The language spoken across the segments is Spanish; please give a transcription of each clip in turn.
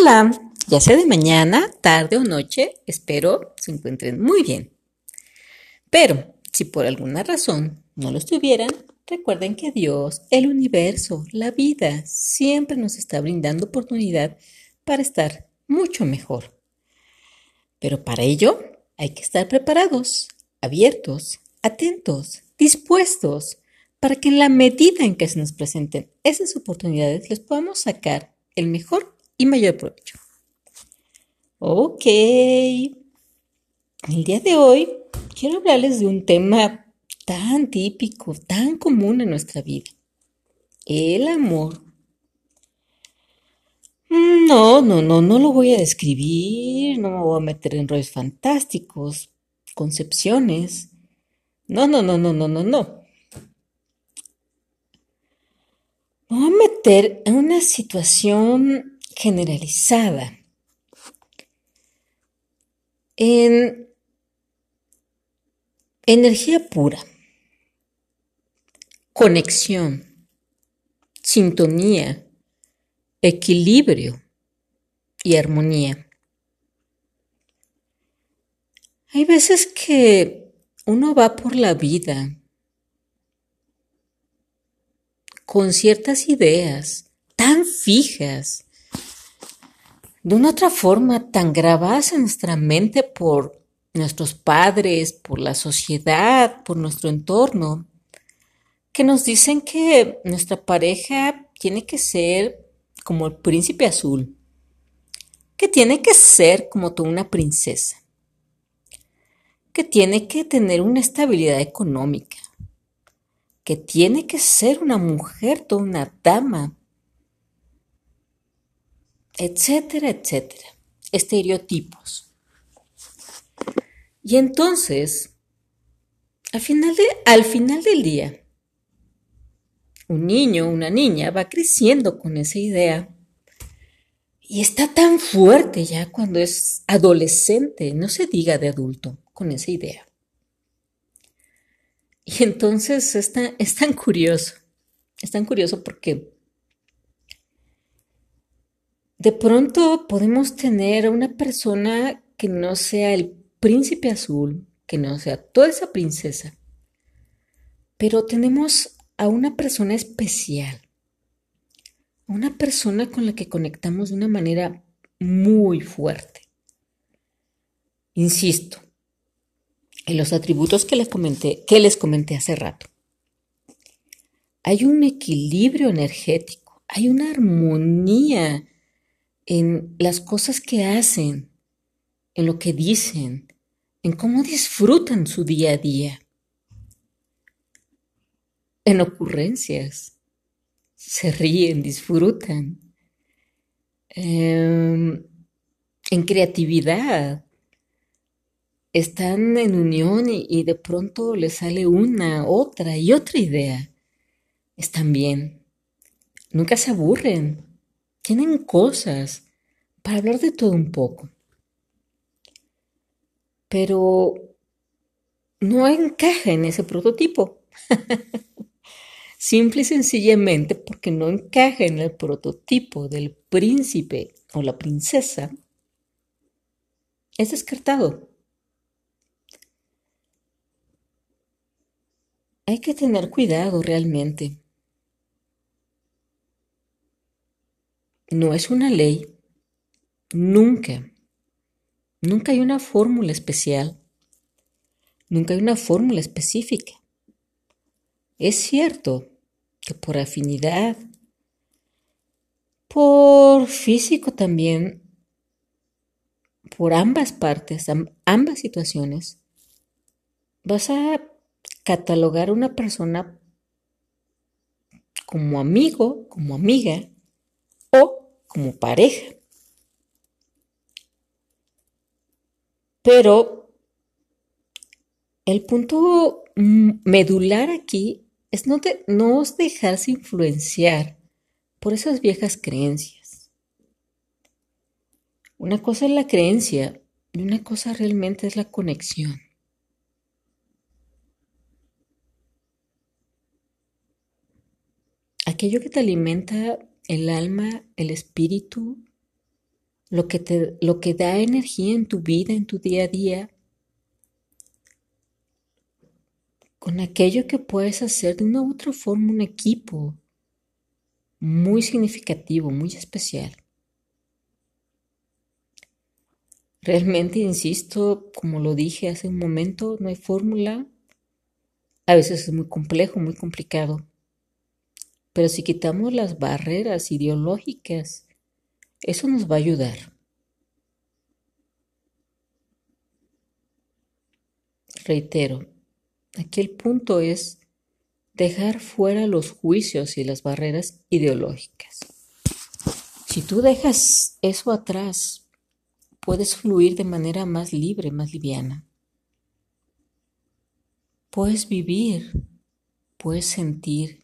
Hola, ya sea de mañana, tarde o noche, espero se encuentren muy bien. Pero si por alguna razón no lo estuvieran, recuerden que Dios, el universo, la vida, siempre nos está brindando oportunidad para estar mucho mejor. Pero para ello hay que estar preparados, abiertos, atentos, dispuestos, para que en la medida en que se nos presenten esas oportunidades les podamos sacar el mejor y mayor provecho. Ok, el día de hoy quiero hablarles de un tema tan típico, tan común en nuestra vida, el amor. No, no, no, no lo voy a describir, no me voy a meter en rollos fantásticos, concepciones. No, no, no, no, no, no, no. Me voy a meter en una situación generalizada en energía pura, conexión, sintonía, equilibrio y armonía. Hay veces que uno va por la vida con ciertas ideas tan fijas, de una otra forma tan grabadas en nuestra mente por nuestros padres, por la sociedad, por nuestro entorno, que nos dicen que nuestra pareja tiene que ser como el príncipe azul, que tiene que ser como toda una princesa, que tiene que tener una estabilidad económica, que tiene que ser una mujer, toda una dama, etcétera, etcétera. Estereotipos. Y entonces, al final, al final del día, un niño, una niña va creciendo con esa idea y está tan fuerte ya cuando es adolescente, no se diga de adulto, con esa idea. Y entonces es tan curioso, es tan curioso porque de pronto podemos tener a una persona que no sea el príncipe azul, que no sea toda esa princesa, pero tenemos a una persona especial, una persona con la que conectamos de una manera muy fuerte. Insisto, en los atributos que les comenté, que les comenté hace rato. Hay un equilibrio energético, hay una armonía en las cosas que hacen, en lo que dicen, en cómo disfrutan su día a día, en ocurrencias, se ríen, disfrutan, em, en creatividad, están en unión y, y, de pronto les sale una, otra y otra idea. Están bien, nunca se aburren, tienen cosas para hablar de todo un poco. Pero no encaja en ese prototipo. Simple y sencillamente porque no encaja en el prototipo del príncipe o la princesa, es descartado. Hay que tener cuidado realmente. No es una ley. Nunca. Nunca hay una fórmula especial. Nunca hay una fórmula específica. Es cierto que por afinidad, por físico también, por ambas partes, ambas situaciones, vas a catalogar a una persona como amigo, como amiga, o como pareja. Pero el punto medular aquí es no, no dejarse influenciar por esas viejas creencias. Una cosa es la creencia y una cosa realmente es la conexión. Aquello que te alimenta el alma, el espíritu, lo que, te, lo que da energía en tu vida, en tu día a día, con aquello que puedes hacer de una u otra forma un equipo muy significativo, muy especial. Realmente, insisto, como lo dije hace un momento, no hay fórmula. A veces es muy complejo, muy complicado. Pero si quitamos las barreras ideológicas, eso nos va a ayudar. Reitero, aquí el punto es dejar fuera los juicios y las barreras ideológicas. Si tú dejas eso atrás, puedes fluir de manera más libre, más liviana. Puedes vivir, puedes sentir,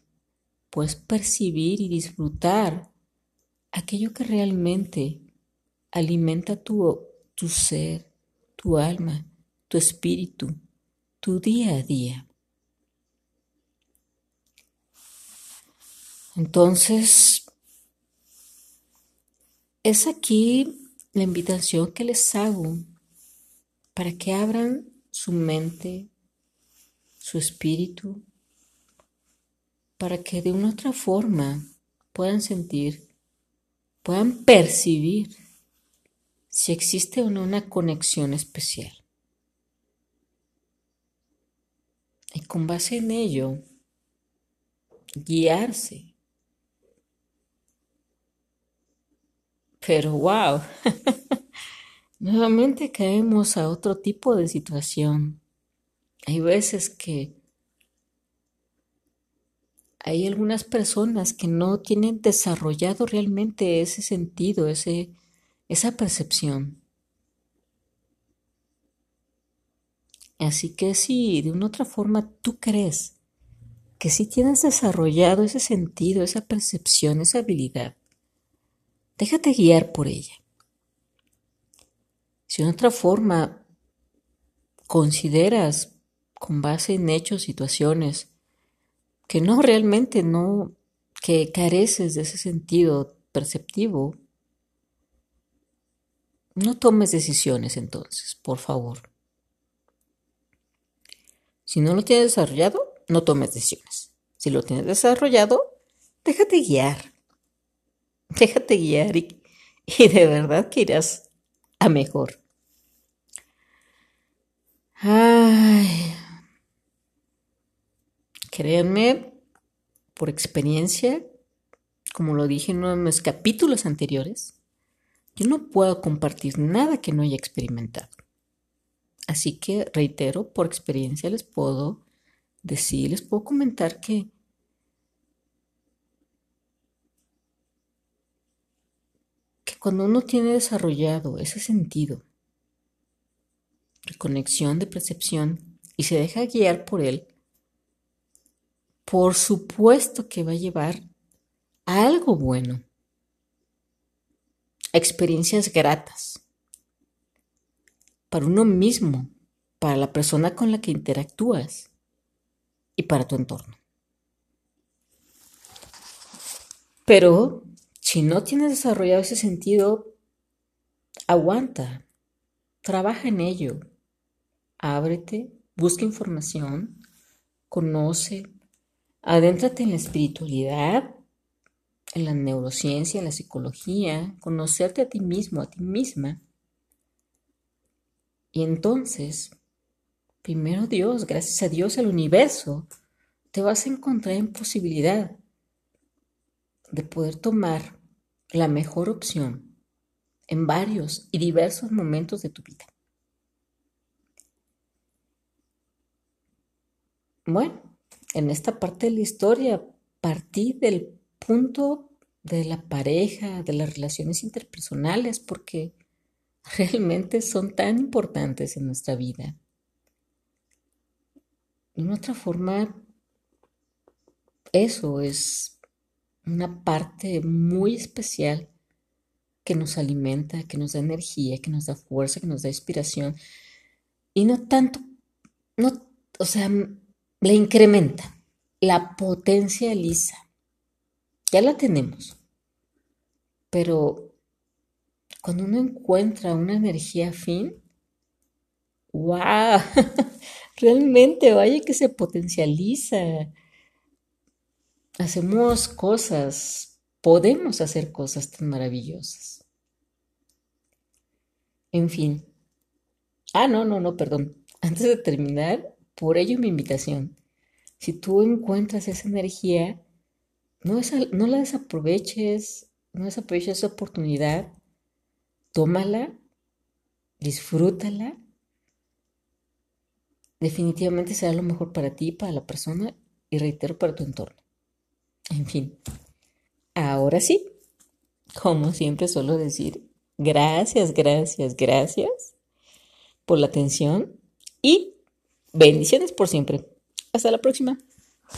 puedes percibir y disfrutar aquello que realmente alimenta tu, tu ser, tu alma, tu espíritu, tu día a día. Entonces, es aquí la invitación que les hago para que abran su mente, su espíritu, para que de una otra forma puedan sentir, puedan percibir si existe o no una conexión especial. Y con base en ello, guiarse Pero wow, nuevamente caemos a otro tipo de situación. Hay veces que hay algunas personas que no tienen desarrollado realmente ese sentido, ese, esa percepción. Así que si de una otra forma tú crees que sí tienes desarrollado ese sentido, esa percepción, esa habilidad, Déjate guiar por ella. Si de otra forma consideras con base en hechos, situaciones, que no realmente no, que careces de ese sentido perceptivo, no tomes decisiones entonces, por favor. Si no lo tienes desarrollado, no tomes decisiones. Si lo tienes desarrollado, déjate guiar. Déjate guiar y, de verdad que irás a mejor. Créanme, por experiencia, como lo dije en uno de mis capítulos anteriores, yo no puedo compartir nada que no haya experimentado. Así que reitero, por experiencia les puedo decir, les puedo comentar que cuando uno tiene desarrollado ese sentido de conexión, de percepción, y se deja guiar por él, por supuesto que va a llevar a algo bueno, a experiencias gratas, para uno mismo, para la persona con la que interactúas y para tu entorno. Pero si no tienes desarrollado ese sentido, aguanta, trabaja en ello, ábrete, busca información, conoce, adéntrate en la espiritualidad, en la neurociencia, en la psicología, conocerte a ti mismo, a ti misma. Y entonces, primero Dios, gracias a Dios, el universo, te vas a encontrar en posibilidad de poder tomar la mejor opción en varios y diversos momentos de tu vida. Bueno, en esta parte de la historia partí del punto de la pareja, de las relaciones interpersonales, porque realmente son tan importantes en nuestra vida. De una otra forma, eso es una parte muy especial que nos alimenta, que nos da energía, que nos da fuerza, que nos da inspiración. Y no tanto, no, o sea, la incrementa, la potencializa. Ya la tenemos. Pero cuando uno encuentra una energía afín, ¡wow! Realmente, vaya que se potencializa. Hacemos cosas, podemos hacer cosas tan maravillosas. En fin. Ah, no, no, no, perdón. Antes de terminar, por ello mi invitación. Si tú encuentras esa energía, no, no la desaproveches, no desaproveches esa oportunidad tómala, disfrútala. Definitivamente será lo mejor para ti, para la persona y reitero para tu entorno. En fin, ahora sí, como siempre suelo decir, gracias, gracias, gracias por la atención y bendiciones por siempre. Hasta la próxima.